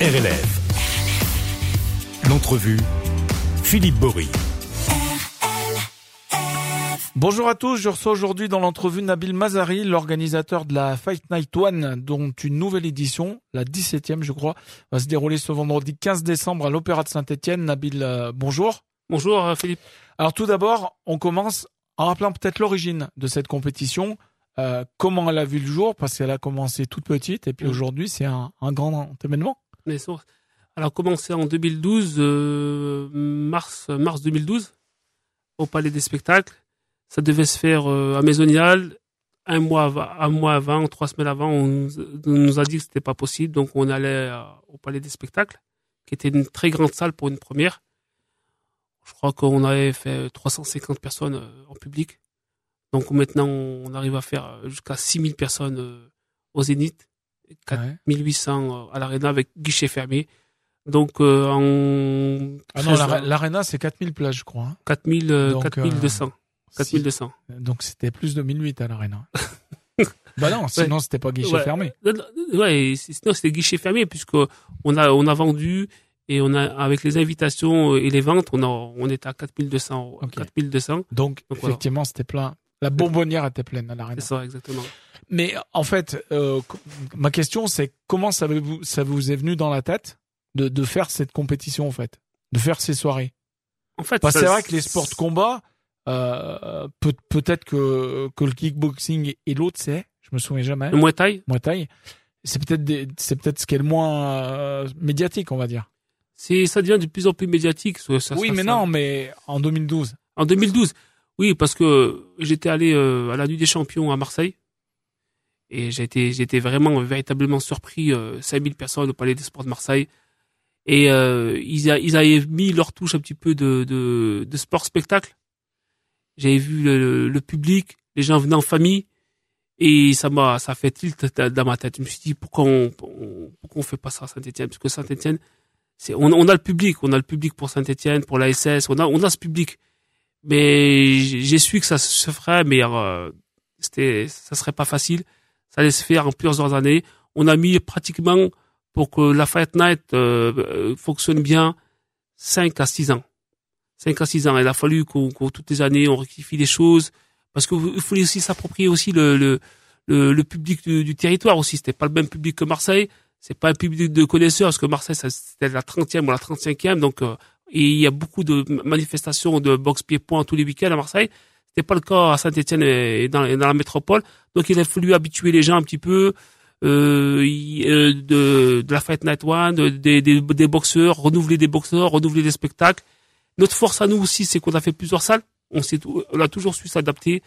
RLF. L'entrevue, Philippe Bory. Bonjour à tous, je reçois aujourd'hui dans l'entrevue Nabil Mazari, l'organisateur de la Fight Night One, dont une nouvelle édition, la 17e je crois, va se dérouler ce vendredi 15 décembre à l'Opéra de Saint-Etienne. Nabil, euh, bonjour. Bonjour euh, Philippe. Alors tout d'abord, on commence en rappelant peut-être l'origine de cette compétition, euh, comment elle a vu le jour, parce qu'elle a commencé toute petite, et puis Mm. aujourd'hui c'est un, un grand événement. Alors commencé en 2012, euh, mars mars 2012, au Palais des Spectacles. Ça devait se faire euh, à Maisonial. Un mois, avant, trois semaines avant, on nous, a dit que c'était pas possible, donc on allait euh, au Palais des Spectacles, qui était une très grande salle pour une première. Je crois qu'on avait fait 350 personnes en public. Donc maintenant, on arrive à faire jusqu'à 6000 personnes au Zénith. Quatre- Ouais. 1800 à l'Arena avec guichet fermé. Donc euh, en Ah non, 13 l'Are- l'Arena c'est 4000 places je crois. hein. 4000 euh, Donc, 4200. Si- 4200. Donc c'était plus de 1008 à l'Arena. bah non, sinon c'était pas guichet Ouais. fermé. Ouais, sinon c'était guichet fermé puisque on a on a vendu et on a avec les invitations et les ventes, on a on était à 4200 Ok. 4200. Donc, Donc, voilà. effectivement c'était plein. La bonbonnière était pleine à l'Arena. C'est ça exactement. Mais en fait, euh, ma question c'est comment ça vous, ça vous est venu dans la tête de, de faire cette compétition en fait, de faire ces soirées? En fait, Parce que ça- c'est vrai que les sports de combat, euh, peut, peut-être que, que le kickboxing et l'autre c'est, je me souviens jamais, le Muay Thai, Muay Thai, c'est peut-être des- c'est peut-être ce qui est le moins euh, médiatique on va dire. c'est ça devient de plus en plus médiatique. ça- ça- oui, ça- mais ça- non, mais en 2012. En 2012, oui, parce que j'étais allé euh, à la Nuit des Champions à Marseille et j'ai été vraiment véritablement surpris. Euh, 5000 personnes au Palais des Sports de Marseille et euh, ils, ils avaient mis leur touche un petit peu de, de, de sport spectacle. J'avais vu le, public, les gens venaient en famille et ça m'a, ça fait tilt dans ma tête. Je me suis dit pourquoi on, on- pourquoi on fait pas ça à Saint-Étienne? Parce que Saint-Étienne, c'est, on, a le public, on a le public pour Saint-Étienne, pour la SS, on a, on a ce public mais j'ai su que ça se ferait, mais euh, c'était, ça serait pas facile. Ça allait se faire en plusieurs années. On a mis pratiquement pour que la Fight Night euh, euh, fonctionne bien 5 à 6 ans. 5 à 6 ans. Il a fallu qu'on, qu'on- toutes les années on rectifie les choses parce que vous- il faut aussi s'approprier aussi le, le, le, le public du, territoire aussi. C'était pas le même public que Marseille. C'est pas un public de connaisseurs parce que Marseille c'était la 30e ou la 35e donc euh, et il y a beaucoup de manifestations de boxe pied-point tous les week-ends à Marseille. C'était pas le cas à Saint-Etienne et dans, la métropole. Donc il a fallu habituer les gens un petit peu euh, euh, de, la Fight Night One, de- des, boxeurs, renouveler des boxeurs, renouveler des spectacles. Notre force à nous aussi, c'est qu'on a fait plusieurs salles. On, a toujours su s'adapter.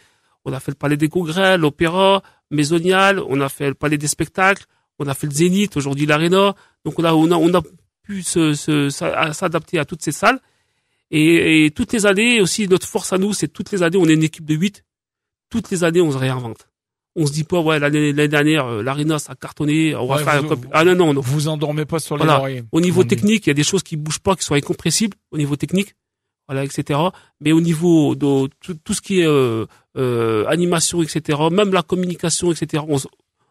On a fait le Palais des Congrès, l'Opéra, Maisonial, on a fait le Palais des Spectacles, on a fait le Zénith, aujourd'hui l'Arena. Donc on a pu se, se- s'adapter à toutes ces salles. Et, et toutes les années aussi, notre force à nous, c'est toutes les années, on est une équipe de 8. Toutes les années, on se réinvente. On se dit pas, ouais, l'année, dernière, euh, l'Arena, ça a cartonné, on va Ouais, faire vous- un. Ah non, non, non. Vous endormez pas sur les Voilà. Au niveau technique, il y a des choses qui bougent pas, qui sont incompressibles au niveau technique, voilà, etc. Mais au niveau de tout, tout ce qui est euh, euh, animation, etc., même la communication, etc., on,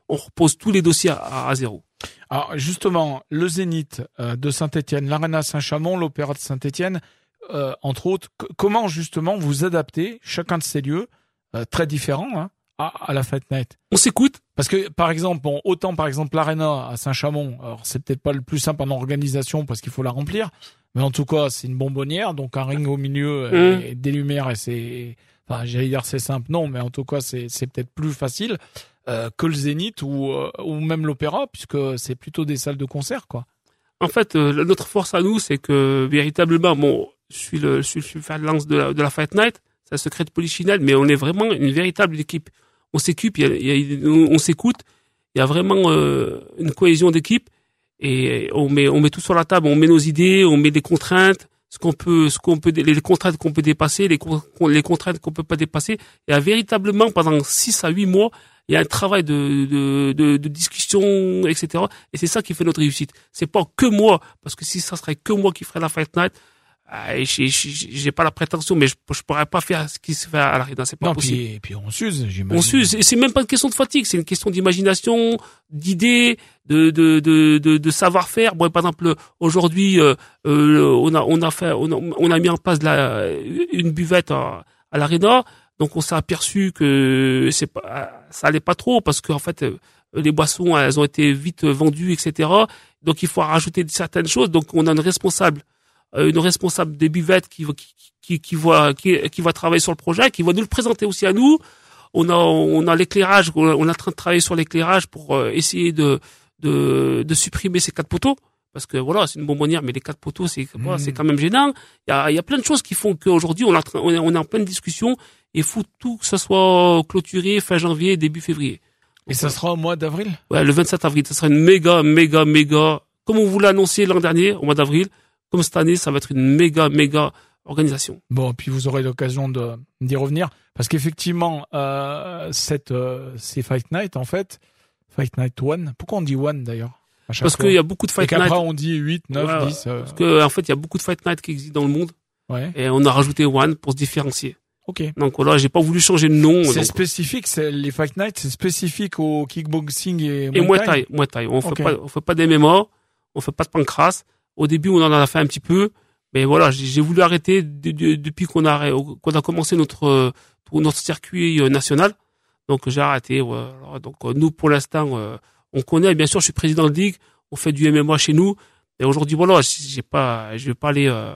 on repose tous les dossiers à, à zéro. Alors justement, le Zénith euh, de Saint-Étienne, l'Arena Saint-Chamond, l'Opéra de Saint-Étienne, euh, entre autres, comment justement vous adaptez chacun de ces lieux euh, très différents hein, à, à la Fête Night On s'écoute. Parce que par exemple, bon, autant par exemple l'Arena à Saint-Chamond, alors c'est peut-être pas le plus simple en organisation parce qu'il faut la remplir, mais en tout cas c'est une bonbonnière, donc un ring au milieu Mm. et des lumières et c'est, enfin j'allais dire c'est simple, non, mais en tout cas c'est c'est peut-être plus facile euh, que le Zénith ou euh, ou même l'Opéra puisque c'est plutôt des salles de concert quoi. En fait, euh, notre force à nous, c'est que véritablement, bon, je suis le, je suis, le fer de lance de la, de la Fight Night, c'est un secret de Polichinelle, mais on est vraiment une véritable équipe. On s'équipe, on, s'écoute, il y a vraiment euh, une cohésion d'équipe et on met, on met tout sur la table, on met nos idées, on met des contraintes, ce qu'on peut, ce qu'on peut, les contraintes qu'on peut dépasser, les, les contraintes qu'on peut pas dépasser. Y a véritablement pendant 6 à 8 mois, il y a un travail de, de, de, de discussion, etc. Et c'est ça qui fait notre réussite. C'est pas que moi, parce que si ça serait que moi qui ferais la Fight Night, euh, j'ai- pas la prétention, mais je, je pourrais pas faire ce qui se fait à l'arena, c'est pas Non, possible. puis, puis on s'use, j'imagine. On s'use. Et c'est même pas une question de fatigue, c'est une question d'imagination, d'idées, de, de, de, de, de savoir-faire. Bon, par exemple, aujourd'hui, euh, euh, on a, on a fait, on a, on a mis en place la, une buvette à, à l'aréna. Donc, on s'est aperçu que c'est pas, ça allait pas trop parce qu'en fait, euh, les boissons, elles ont été vite vendues, etc. Donc, il faut rajouter certaines choses. Donc, on a une responsable, euh, une responsable des buvettes qui, qui, qui, qui va, qui, qui va travailler sur le projet, qui va nous le présenter aussi à nous on a on a l'éclairage on est en train de travailler sur l'éclairage pour euh, essayer de, de de supprimer ces quatre poteaux parce que voilà c'est une bonbonnière mais les quatre poteaux c'est voilà, Mhm. c'est quand même gênant. Il y a il y a plein de choses qui font qu'aujourd'hui on est en on est, pleine discussion et il faut tout que ce soit clôturé fin janvier début février. Et ça sera au mois d'avril? Ouais le 27 avril. Ça sera une méga méga méga comme on vous l'a annoncé l'an dernier au mois d'avril comme cette année ça va être une méga méga organisation. Bon, puis vous aurez l'occasion d'y revenir. Parce qu'effectivement, euh, cette euh, ces Fight Night en fait, Fight Night One. Pourquoi on dit One d'ailleurs? Parce qu'il y a beaucoup de Et fight qu'après night on dit 8, 9, Ouais, 10. euh, parce que en fait il y a beaucoup de fight night qui existent dans le monde ouais. et on a rajouté One pour se différencier. Ok. Donc voilà, j'ai pas voulu changer de nom. C'est spécifique, c'est les Fight Night, c'est spécifique au kickboxing et, et Muay Thai, Muay Thai. On Ok. fait pas, on fait pas d'MMA, on fait pas de pancras. Au début, on en a fait un petit peu, mais voilà, j'ai voulu arrêter de- de- depuis qu'on a qu'on a commencé notre euh, notre circuit euh, national. Donc j'ai arrêté. voilà. Donc euh, nous, pour l'instant, euh, on connaît. Bien sûr, je suis président de ligue. On fait du MMA chez nous. Et aujourd'hui, voilà, j'ai pas, je vais pas aller euh,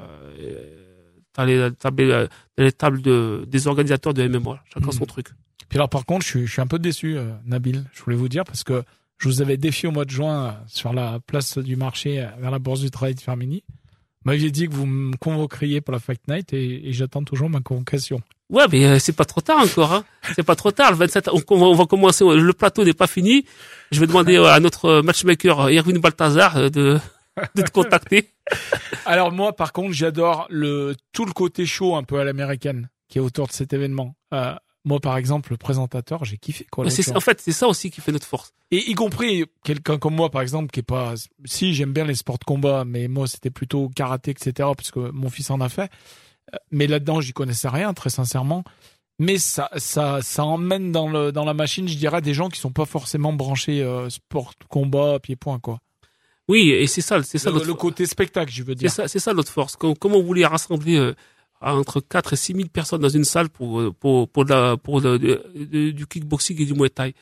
dans les tables, dans les tables de, des organisateurs de MMA. Chacun son truc. Puis alors par contre, je suis, je suis un peu déçu, euh, Nabil. Je voulais vous dire parce que je vous avais défié au mois de juin euh, sur la place du marché euh, vers la bourse du travail de Firmini. M'aviez dit que vous me convoqueriez pour la Fight Night et, et j'attends toujours ma convocation. Ouais, mais euh, c'est pas trop tard encore. Hein. C'est pas trop tard. Le 27, on, on va- commencer. Le plateau n'est pas fini. Je vais demander euh, à notre euh, matchmaker Erwin Balthazar de, de te contacter. Alors moi, par contre, j'adore le tout le côté chaud un peu à l'américaine qui est autour de cet événement. Euh, moi, par exemple, le présentateur, j'ai kiffé quoi. C'est-. En fait, c'est ça aussi qui fait notre force. Et y compris quelqu'un comme moi, par exemple, qui est pas, si j'aime bien les sports de combat, mais moi c'était plutôt karaté, etc., parce que mon fils en a fait. Euh, Mais là-dedans, j'y connaissais rien, très sincèrement. Mais ça, ça, ça emmène dans le, dans la machine, je dirais, des gens qui sont pas forcément branchés euh, sport, combat, pied-point, quoi. Oui, et c'est ça, c'est ça Le, notre le côté spectacle, je veux C'est dire. ça, c'est ça notre force. Comme, comme on voulait rassembler euh, entre 4 et 6 000 personnes dans une salle pour euh, pour pour, la, pour le- du kickboxing et du muay thai.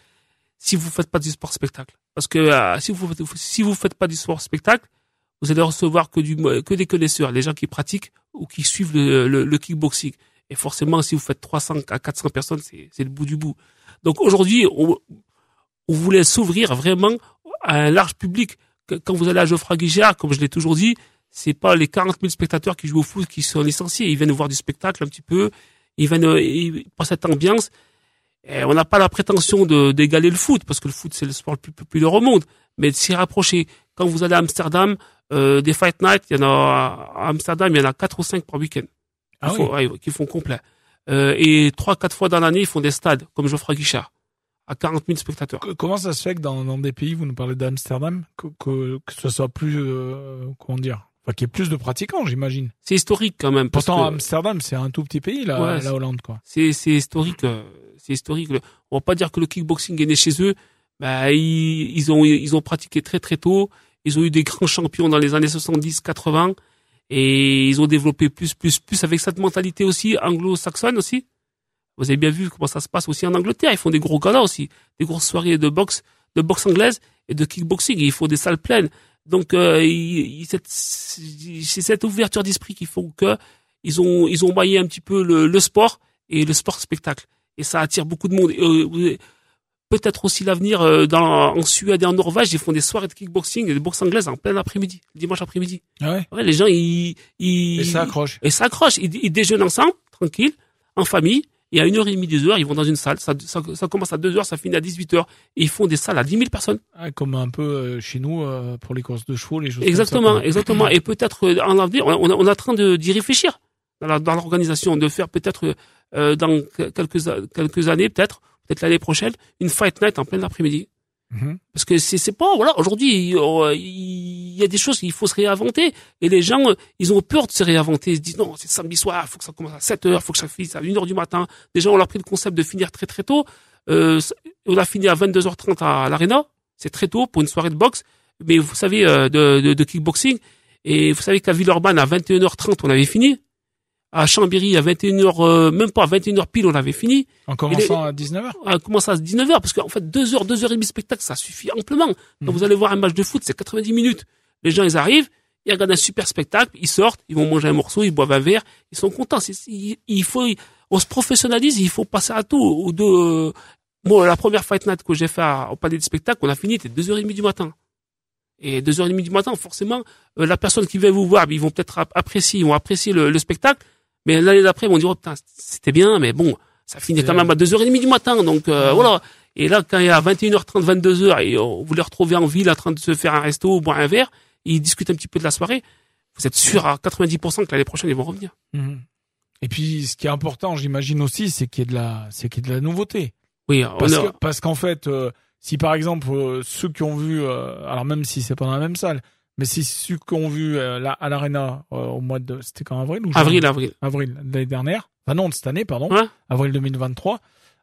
Si vous faites pas du sport spectacle, parce que euh, si vous si vous faites pas du sport spectacle, vous allez recevoir que du que des connaisseurs, les gens qui pratiquent ou qui suivent le, le, le kickboxing. Et forcément, si vous faites 300 à 400 personnes, c'est le bout du bout. Donc aujourd'hui, on, on voulait s'ouvrir vraiment à un large public. Quand vous allez à Geoffroy Guichard, comme je l'ai toujours dit, c'est pas les 40 000 spectateurs qui jouent au foot qui sont licenciés. Ils viennent voir du spectacle un petit peu. Ils viennent euh, ils- pour cette ambiance. Et on n'a pas la prétention de d'égaler le foot parce que le foot c'est le sport le plus populaire au monde, mais de s'y rapprocher. Quand vous allez à Amsterdam, euh, des fight night, il y en a à Amsterdam, il y en a quatre ou cinq par week-end Ah qui, oui. ouais, qui font complet. Euh, et trois quatre fois dans l'année, ils font des stades comme Geoffroy Guichard à 40 000 spectateurs. Comment ça se fait que dans, dans des pays, vous nous parlez d'Amsterdam, que, que, que ce soit plus, euh, comment dire, enfin, qu'il y ait plus de pratiquants, j'imagine. C'est historique quand même. parce Pourtant, que- Amsterdam, c'est un tout petit pays, la, Ouais, c'est- la Hollande, quoi. c'est c'est historique euh, c'est historique. Le- on va pas dire que le kickboxing est né chez eux. Bah ils, ils ont ils ont pratiqué très très tôt. Ils ont eu des grands champions dans les années 70 80 et ils ont développé plus plus plus avec cette mentalité aussi anglo-saxonne aussi. Vous avez bien vu comment ça se passe aussi en Angleterre. Ils font des gros galas aussi. Des grosses soirées de boxe de boxe anglaise et de kickboxing. Ils font des salles pleines donc euh, il- il- cette- c'est cette ouverture d'esprit qui font que ils ont ils ont maillé un petit peu le, le sport et le sport spectacle et ça attire beaucoup de monde. Euh, Peut-être aussi l'avenir euh, dans en Suède et en Norvège, ils font des soirées de kickboxing et de boxe anglaise en plein après-midi, dimanche après-midi. Ah ouais. Ouais, les gens ils ils Et ça accroche. et s'accrochent, ils, ils déjeunent ensemble, tranquille, en famille. Et à 1h30, 2h, ils vont dans une salle. Ça, ça, ça commence à 2h, ça finit à 18h. Et ils font des salles à 10 000 personnes. Ah, comme un peu euh, chez nous euh, pour les courses de chevaux, les choses Exactement, comme ça, exactement. Et peut-être euh, en avenir, on, est en train d'y réfléchir dans l'organisation, de faire peut-être dans que- quelques quelques années, peut-être, peut-être l'année prochaine, une fight night en plein après-midi. Mhm. Parce que c'est pas voilà aujourd'hui euh, il y a des choses qu'il faut se réinventer. Et les gens, euh, ils ont peur de se réinventer. Ils se disent, non, c'est samedi soir, faut que ça commence à 7 heures, faut que ça finisse à 1 heure du matin. Déjà, on a pris le concept de finir très très tôt. Euh, on a fini à 22h30 à, l'Arena. C'est très tôt pour une soirée de boxe. Mais vous savez, euh, de, de, de, kickboxing. Et vous savez qu'à Villeurbanne, à 21h30, on avait fini à Chambéry à 21h, euh, même pas à 21h pile, on avait fini. En commençant à 19h En commençant à 19h, parce qu'en fait, 2 heures, 2 heures et demie de spectacle, ça suffit amplement. Quand mhm. vous allez voir un match de foot, c'est 90 minutes. Les gens, ils arrivent, ils regardent un super spectacle, ils sortent, ils vont manger un morceau, ils boivent un verre, ils sont contents. Il, faut, on se professionnalise, il faut passer à tout. Ou de, moi, la première fight night que j'ai fait au palais de spectacle, on a fini, c'était 2h30 du matin. Et 2h30 du matin, forcément, euh, la personne qui vient vous voir, ils vont peut-être apprécier, ils vont apprécier le spectacle, mais l'année d'après, ils vont dire, oh, putain, c'était bien, mais bon, ça finit quand même à 2h30 du matin, donc euh, voilà. Et là, quand il y a 21h30, 22h, et vous les retrouvez en ville en train de se faire un resto, boire un verre, ils discutent un petit peu de la soirée, vous êtes sûr à 90% que l'année prochaine, ils vont revenir. Mhm. Et puis, ce qui est important, j'imagine aussi, c'est qu'il y ait de la, c'est qu'il y ait de la nouveauté. Oui, parce, parce qu'en fait, euh, si par exemple euh, ceux qui ont vu, alors même si c'est pas dans la même salle, mais c'est ceux qu'on vu euh, là, à l'Arena euh, au mois de... C'était quand avril ou Avril, avril. Avril l'année dernière. Enfin non, de cette année, pardon. Avril 2023.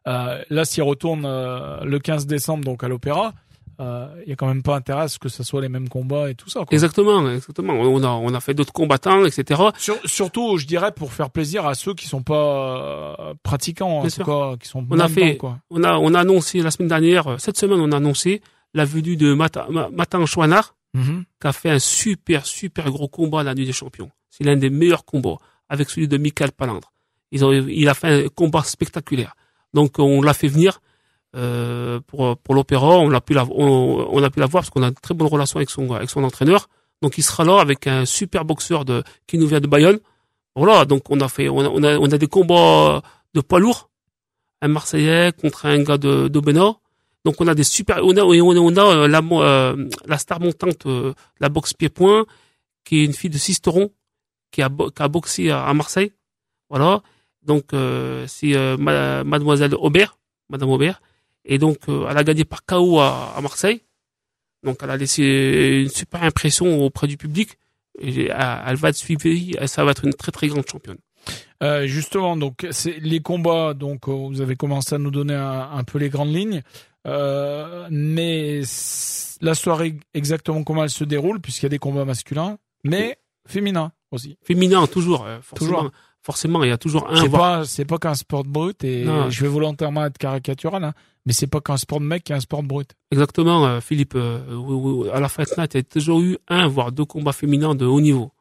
Euh, là, s'ils retournent euh, le 15 décembre, donc à l'Opéra, il y a quand même pas intérêt à ce que ce soit les mêmes combats et tout ça. Quoi. Exactement, exactement. On a, on a fait d'autres combattants, etc. surtout, je dirais, pour faire plaisir à ceux qui sont pas pratiquants, en tout cas, qui sont on a fait, quoi. On a, on a annoncé la semaine dernière, cette semaine, on a annoncé la venue de Matan Chouanard, Mhm. qui a fait un super, super gros combat à la Nuit des Champions. C'est l'un des meilleurs combats, avec celui de Michael Palandre. Ils ont, il a fait un combat spectaculaire. Donc, on l'a fait venir euh, pour, pour l'opéra. On a pu la, on, a pu la voir parce qu'on a une très bonne relation avec son, avec son entraîneur. Donc, il sera là avec un super boxeur de, qui nous vient de Bayonne. Voilà, donc on a fait, on a, on a, des combats de poids lourds. Un Marseillais contre un gars de, de donc on a des super, on a, on a, euh, la, euh, la star montante, euh, la boxe pied-point, qui est une fille de Sisteron, qui a, qui a boxé à, Marseille. Voilà. Donc c'est Mademoiselle Aubert, Madame Aubert, et donc elle a gagné par KO à, Marseille. Donc elle a laissé une super impression auprès du public. Et elle va être suivie, ça va être une très très grande championne. Euh, justement, donc les combats. Donc vous avez commencé à nous donner un peu les grandes lignes. Euh, mais la soirée, exactement comment elle se déroule, puisqu'il y a des combats masculins, mais féminins aussi. Féminin, toujours. Euh, forcément, toujours. Forcément, il y a toujours un. C'est pas, c'est pas qu'un sport brut, et je vais volontairement être caricatural, hein, mais c'est pas qu'un sport de mec qui est un sport brut. Exactement, euh, Philippe. à la Fight Night, il y a toujours eu un, voire deux combats féminins de haut niveau.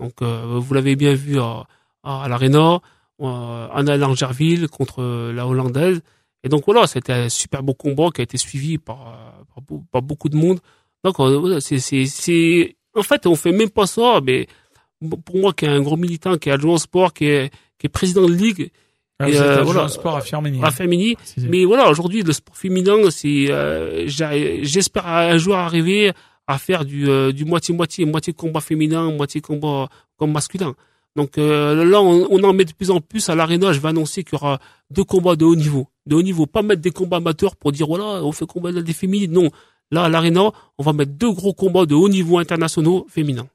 Donc, vous l'avez bien vu à, à l'Arena, Anna Langerville contre la Hollandaise. Et donc voilà, c'était un super beau combat qui a été suivi par, par, beaucoup de monde. Donc c'est, c'est, c'est, en fait, on fait même pas ça, mais pour moi qui est un gros militant, qui est adjoint au sport, qui est, qui est président de ligue, ah, et euh, voilà, sport à Firmini. À Firmini. Mais voilà, aujourd'hui, le sport féminin, c'est, euh, j'espère un jour arriver à faire du, euh, du moitié-moitié, moitié combat féminin, moitié combat, combat masculin. Donc euh, là, on, on, en met de plus en plus à l'aréna. Je vais annoncer qu'il y aura deux combats de haut niveau. De haut niveau, pas mettre des combats amateurs pour dire voilà, on fait combat des féminines. Non, là à l'aréna, on va mettre deux gros combats de haut niveau internationaux féminins.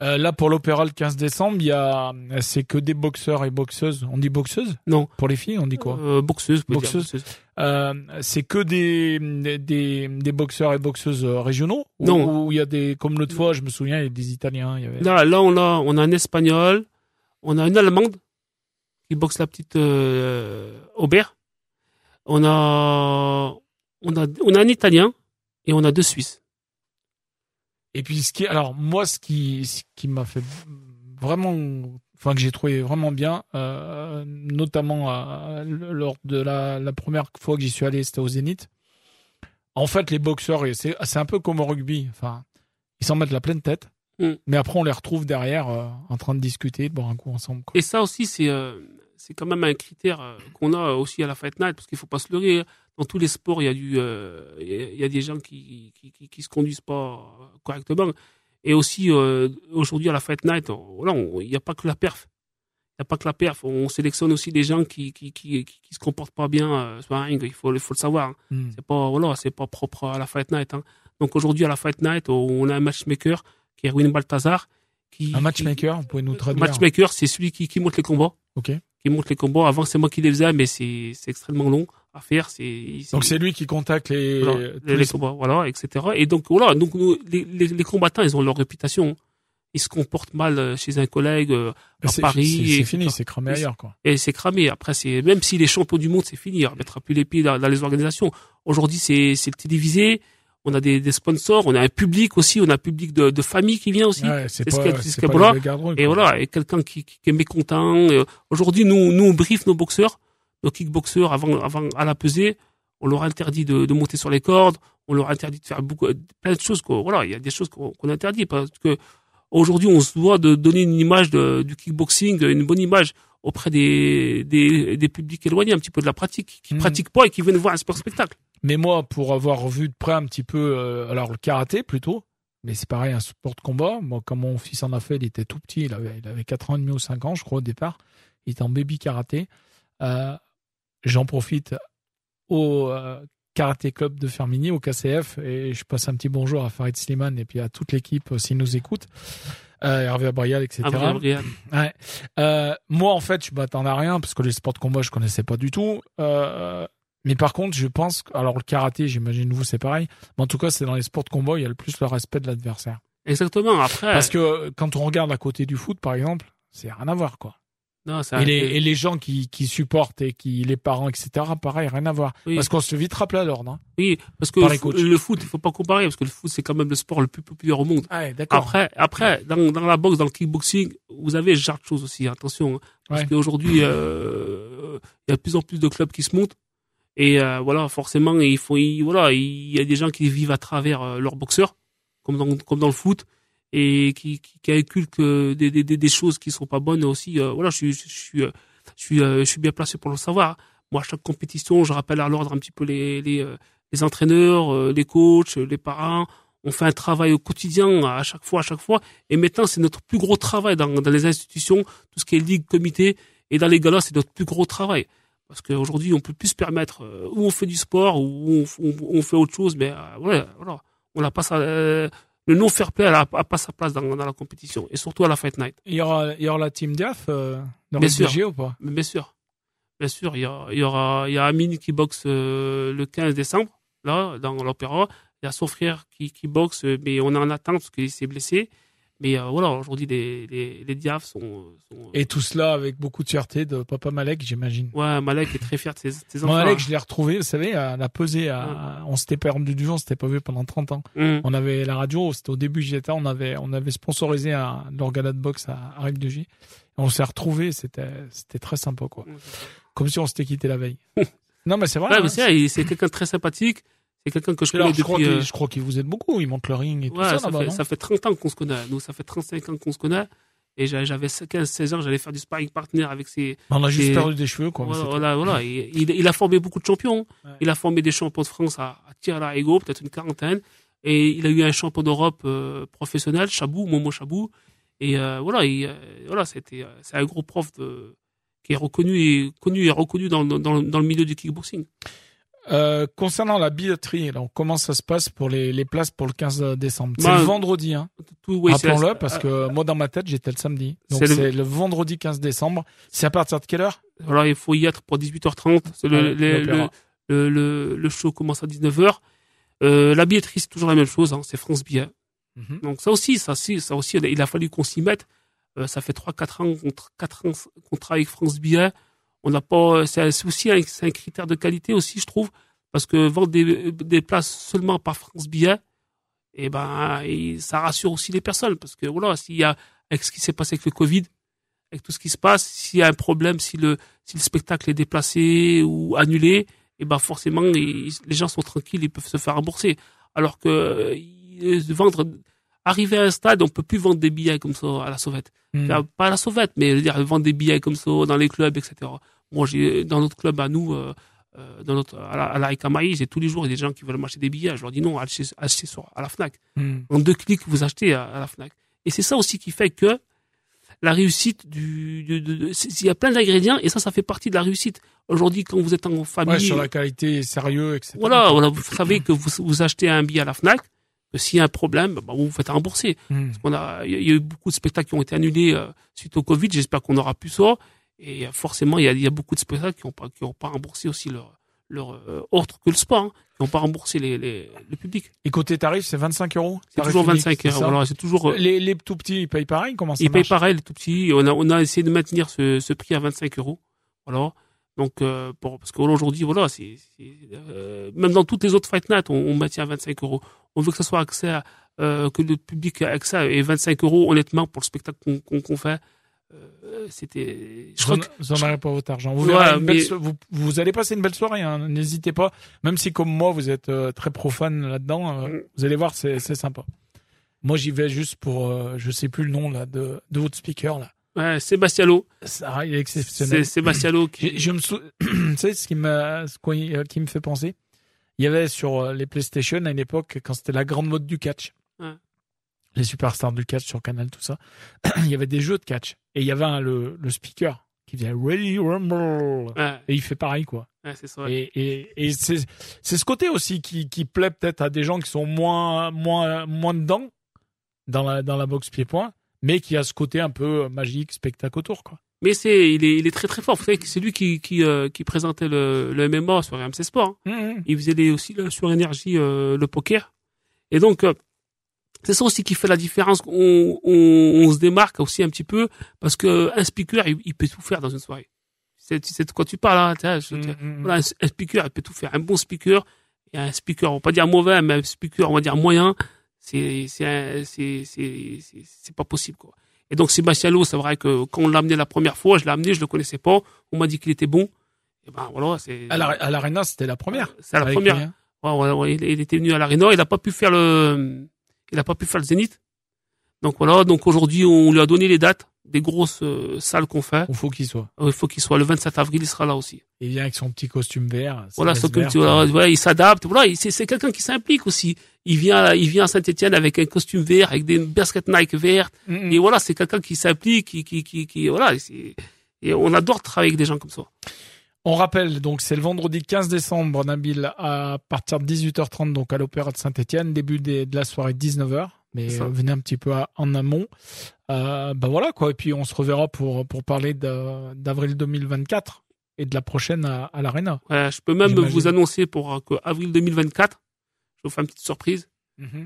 Euh, là, pour l'opéra le 15 décembre, il y a, c'est que des boxeurs et boxeuses. On dit boxeuses? Non. Pour les filles, on dit quoi? Euh, Boxeuses. Boxeuses. Euh, c'est que des, des, des boxeurs et boxeuses régionaux? Non. Ou il y a des, comme l'autre fois, je me souviens, il y a des Italiens. Il y avait... Là, là, on a, on a un Espagnol, on a une Allemande qui boxe la petite euh, Aubert. On a, un Italien et on a deux Suisses. Et puis ce qui, alors moi, ce qui, qui m'a fait vraiment, enfin que j'ai trouvé vraiment bien, euh, notamment euh, lors de la, première fois que j'y suis allé, c'était au Zénith. En fait, les boxeurs, c'est, c'est un peu comme au rugby. Enfin, ils s'en mettent la pleine tête. Mm. Mais après, on les retrouve derrière euh, en train de discuter, de boire un coup ensemble. Quoi. Et ça aussi, c'est euh, c'est quand même un critère euh, qu'on a aussi à la Fight Night, parce qu'il faut pas se leurrer. Hein. Dans tous les sports, il y a du, il y a des gens qui, qui, qui, qui se conduisent pas correctement. Et aussi, aujourd'hui à la Fight Night, il n'y a pas que la perf. Il n'y a pas que la perf. On sélectionne aussi des gens qui qui, qui, qui se comportent pas bien sur un ring. Il faut, il faut le savoir. Hein. Mm. C'est pas, voilà, c'est pas propre à la Fight Night. Hein. Donc aujourd'hui à la Fight Night, on a un matchmaker qui est Erwin Balthazar. Qui, un matchmaker, vous pouvez nous traduire. Matchmaker, c'est celui qui, qui monte les combats. Ok. Qui monte les combats. Avant, c'est moi qui les faisais, mais c'est, c'est extrêmement long à faire. C'est, donc c'est lui qui contacte les, voilà, les, les, combats, voilà, etc. Et donc voilà, donc nous, les, les, les, combattants, ils ont leur réputation. Ils se comportent mal chez un collègue euh, à Paris. C'est fini, c'est cramé ailleurs, quoi. Et c'est cramé. Après, c'est même si les champions du monde, c'est fini. On mettra plus les pieds dans, dans les organisations. Aujourd'hui, c'est c'est télévisé on a des, des, sponsors, on a un public aussi, on a un public de, de famille qui vient aussi. Ouais, c'est ce ce pas Et voilà, et quelqu'un qui, qui, est mécontent. Aujourd'hui, nous, nous, on brief nos boxeurs, nos kickboxeurs avant, avant à la pesée. On leur interdit de, de monter sur les cordes. On leur interdit de faire beaucoup, plein de choses. Quoi. Voilà, il y a des choses qu'on interdit parce que aujourd'hui, on se doit de donner une image de, du kickboxing, une bonne image auprès des, des, des publics éloignés un petit peu de la pratique, qui mmh. pratiquent pas et qui viennent voir un sport spectacle. Mais moi, pour avoir vu de près un petit peu, euh, alors le karaté plutôt, mais c'est pareil, un sport de combat. Moi, quand mon fils en a fait, il était tout petit, il avait, il avait 4 ans et demi ou 5 ans, je crois, au départ. Il était en baby karaté. Euh, J'en profite au euh, karaté club de Fermini, au KCF, et je passe un petit bonjour à Farid Slimane et puis à toute l'équipe s'ils nous écoutent. Euh, Hervé Abrial, etc. Ouais. Euh, moi, en fait, je m'attendais à rien parce que les sports de combat, je connaissais pas du tout. Euh, mais par contre, je pense, alors le karaté, j'imagine vous c'est pareil, mais en tout cas c'est dans les sports de combat, il y a le plus le respect de l'adversaire. Exactement. Après, parce que quand on regarde à côté du foot, par exemple, c'est rien à voir quoi. Non, et, les, et les gens qui, qui supportent et qui les parents etc. Pareil, rien à voir. Parce qu'on se vite rappeler à l'ordre. Hein, oui, parce que le, le, foot, il faut pas comparer parce que le foot c'est quand même le sport le plus populaire au monde. Ah, d'accord. Après, après dans, dans la boxe, dans le kickboxing, vous avez ce genre de choses aussi. Attention, hein, parce qu'aujourd'hui, euh, il y a de plus en plus de clubs qui se montent. Et euh, voilà, forcément, il faut, voilà, il y a des gens qui vivent à travers euh, leur boxeur, comme dans, comme dans le foot, et qui, qui, qui inculquent des, des, des, choses qui sont pas bonnes aussi. Euh, voilà, je suis, je suis, suis, je suis bien placé pour le savoir. Moi, à chaque compétition, je rappelle à l'ordre un petit peu les, les, les entraîneurs, les coachs, les parents. On fait un travail au quotidien, à chaque fois, à chaque fois. Et maintenant, c'est notre plus gros travail dans, dans les institutions, tout ce qui est ligue, comité. Et dans les galas, c'est notre plus gros travail. Parce qu'aujourd'hui, on peut plus se permettre, euh, où on fait du sport, ou on, on, fait autre chose, mais euh, ouais, voilà, on n'a pas ça. Euh, le non fair play n'a pas sa place dans, dans, la compétition, et surtout à la Fight Night. Il y aura, il y aura la team DAF dans bien le sûr. ou pas? Bien sûr. Bien sûr, il y, a, il y aura, il y a Amine qui boxe le 15 décembre, là, dans l'opéra. Il y a son frère qui, qui boxe, mais on est en attente parce qu'il s'est blessé. Mais euh, voilà, aujourd'hui, les, les, les Diaf sont, sont, Et tout cela avec beaucoup de fierté de papa Malek, j'imagine. Ouais, Malek est très fier de ses, ses enfants. Malek, je l'ai retrouvé, vous savez, à la pesée. À, On s'était perdu du jour, on s'était pas vu pendant 30 ans. Mmh. On avait la radio, c'était au début j'étais, on avait, on avait sponsorisé l'organa de boxe à, à de J. On s'est retrouvé, c'était, c'était très sympa, quoi. Comme si on s'était quitté la veille. non, mais c'est vrai. Ouais, hein, c'est quelqu'un de très sympathique. C'est quelqu'un que je connais je depuis. Crois euh... Je crois qu'il vous aide beaucoup. Il monte le ring et tout ça. Ça, fait, ça fait 30 ans qu'on se connaît. Nous, ça fait 35 ans qu'on se connaît. Et j'avais 15-16 ans, j'allais faire du sparring partner avec ses. On a juste ses... perdu des cheveux, quoi. Voilà, voilà. voilà. Et, il, il, a formé beaucoup de champions. Ouais. Il a formé des champions de France à, à tir à la ego, peut-être une quarantaine. Et il a eu un champion d'Europe euh, professionnel, Chabou, Momo Chabou. Et euh, voilà, il, euh, voilà, c'était, c'est un gros prof de, qui est reconnu et connu et reconnu dans, dans, dans le milieu du kickboxing. Euh, concernant la billetterie, comment ça se passe pour les, les places pour le 15 décembre? C'est bah, le vendredi, hein. Oui, Rappelons-le, parce que moi dans ma tête j'étais le samedi. Donc c'est le... le... vendredi 15 décembre. C'est à partir de quelle heure? Alors il faut y être pour 18h30. C'est le, le, le, le, le, show commence à 19h. Euh, la billetterie c'est toujours la même chose, hein. c'est France Billet. Mm -hmm. Donc ça aussi, ça, ça aussi, il a fallu qu'on s'y mette. Euh, ça fait 3-4 ans qu'on 4 ans qu'on travaille avec France Billet on n'a pas c'est aussi un, un, critère de qualité aussi je trouve parce que vendre des, des places seulement par France Billet et eh ben et ça rassure aussi les personnes parce que voilà s'il y a avec ce qui s'est passé avec le Covid avec tout ce qui se passe s'il y a un problème si le si le spectacle est déplacé ou annulé et eh ben forcément les, les gens sont tranquilles ils peuvent se faire rembourser. Alors que vendre arriver à un stade, on peut plus vendre des billets comme ça à la sauvette. Mmh. Pas à la sauvette, mais dire vendre des billets comme ça dans les clubs, etc. Moi, j'ai dans notre club à nous, euh, dans notre à la, à la Ikamaï, j'ai tous les jours des gens qui veulent m'acheter des billets. Je leur dis non, achetez, achetez sur, à la Fnac. Mmh. En deux clics, vous achetez à, à, la Fnac. Et c'est ça aussi qui fait que la réussite du, de, de, de il y a plein d'ingrédients et ça, ça fait partie de la réussite. Aujourd'hui, quand vous êtes en famille, ouais, sur la qualité, sérieux, etc. Voilà, voilà, vous savez que vous, vous achetez un billet à la Fnac s'il y a un problème, bah, vous vous faites rembourser. Parce qu'on a, il y a eu beaucoup de spectacles qui ont été annulés euh, suite au Covid. J'espère qu'on aura plus ça. Et euh, forcément, il y a, il y a beaucoup de spectacles qui n'ont pas, qui ont pas remboursé aussi leur, leur euh, autre que le sport, hein, qui n'ont pas remboursé les, les, le public. Et côté tarif, c'est 25 euros? C'est toujours unique, 25 c'est euros. Voilà, c'est toujours. euh, Les, les tout petits, ils payent pareil? Comment ça ils payent pareil, les tout petits. On a, on a essayé de maintenir ce, ce prix à 25 euros. Voilà. Donc, euh, pour, parce qu'aujourd'hui, voilà, c'est, euh, même dans toutes les autres Fight Night, on, on maintient à 25 euros. On veut que ça soit accès à, euh, que le public a accès et 25 euros, honnêtement, pour le spectacle qu'on, fait, euh, c'était, je Vous crois en, que, vous en aurez pas votre argent. Vous, Ouais, belle vous, vous allez passer une belle soirée, hein, n'hésitez pas. Même si comme moi, vous êtes euh, très profane là-dedans, Mm. vous allez voir, c'est sympa. Moi, j'y vais juste pour, je sais plus le nom là de, de votre speaker là. ouais, Sébastiano, Ça, il est exceptionnel. c'est Sébastiano qui, Je, je me sou... tu sais ce qui me, ce qui me fait penser. Il y avait sur euh, les PlayStation à une époque quand c'était la grande mode du catch. Ouais. Les superstars du catch sur Canal, tout ça. il y avait des jeux de catch et il y avait un, le, le speaker qui faisait Ready Rumble ouais, et il fait pareil quoi. ouais, ça. Et, et, et c'est c'est ce côté aussi qui, qui plaît peut-être à des gens qui sont moins moins moins dedans dans la dans la boxe pied-point, mais qui a ce côté un peu magique, spectacle autour quoi. Mais c'est, il est, il est très très fort. Vous savez que c'est lui qui, qui, euh, qui présentait le, le MMA sur RMC Sport. hein. Mmh, Il faisait les, aussi le, sur énergie euh, le poker. Et donc, euh, c'est ça aussi qui fait la différence. On, on, on se démarque aussi un petit peu parce que un speaker, il, il peut tout faire dans une soirée. C'est, c'est de quoi tu parles. Hein, tiens, je- tiens. mmh, mmh. Voilà, un, un speaker, il peut tout faire. Un bon speaker et un speaker, on va pas dire mauvais, mais un speaker, on va dire moyen, c'est, pas possible, quoi. Et donc, Sébastien Lowe, c'est vrai que quand on l'a amené la première fois, je l'ai amené, je le connaissais pas. On m'a dit qu'il était bon. Et ben, voilà, c'est, À la- à l'Arena, c'était la première. c'est la première. Ouais, ouais, ouais, il, il était venu à l'Arena, il a pas pu faire le, il a pas pu faire le Zénith. Donc voilà, donc aujourd'hui, on lui a donné les dates des grosses euh, salles qu'on fait. Il faut qu'il soit. Euh, Il faut qu'il soit le 27 avril, il sera là aussi. Il vient avec son petit costume vert. Voilà, que verte. tu vois, ouais, il s'adapte. Voilà, il- c'est c'est quelqu'un qui s'implique aussi. Il vient, il vient à Saint-Étienne avec un costume vert, avec des baskets Nike vertes. Mm, mm. Et voilà, c'est quelqu'un qui s'implique, qui, qui, qui, qui, voilà. et on adore travailler avec des gens comme ça. On rappelle, donc, c'est le vendredi 15 décembre, Nabil, à partir de 18h30, donc, à l'Opéra de Saint-Etienne, début des- de la soirée 19h. Mais euh, venez un petit peu à- en amont. Euh, ben voilà, quoi. Et puis, on se reverra pour, pour parler d'avril 2024 et de la prochaine à, à l'Arena. Ouais, je peux même vous annoncer pour euh, que avril 2024, je vous fais une petite surprise.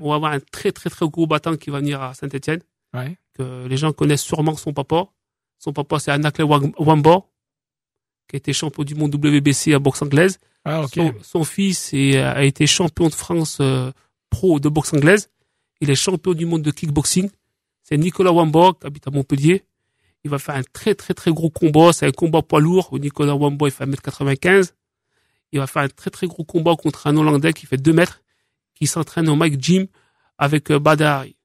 On va avoir un très très très gros battant qui va venir à Saint-Etienne, Ouais. que les gens connaissent sûrement son papa. Son papa, c'est Anakle Wamba, qui a été champion du monde WBC à boxe anglaise. Ah. Son, son fils est- a été champion de France euh, pro de boxe anglaise. Il est champion du monde de kickboxing. C'est Nicolas Wamba, qui habite à Montpellier. Il va faire un très très très gros combat. C'est un combat poids lourd où Nicolas Wamba il fait 1m95. Il va faire un très très gros combat contre un Hollandais qui fait 2 mètres, qui s'entraîne au Mike Gym avec euh, Badari.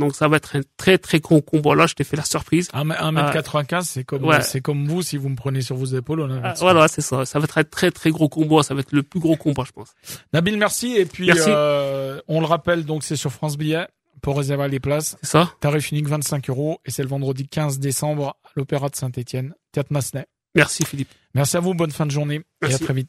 Donc ça va être un très très gros combat. Là, je t'ai fait la surprise. 1m95, c'est comme, Ouais. c'est comme vous, si vous me prenez sur vos épaules. On Ah, voilà, c'est ça. Ça va être un très très gros combat. Ça va être le plus gros combat, je pense. Nabil, merci. Et puis, Merci. euh, on le rappelle, donc, c'est sur France Billet pour réserver les places. C'est ça Tarif unique 25 euros et c'est le vendredi 15 décembre à l'Opéra de Saint-Etienne, Théâtre Massenet. Merci Philippe. Merci à vous, bonne fin de journée et à Merci. très vite.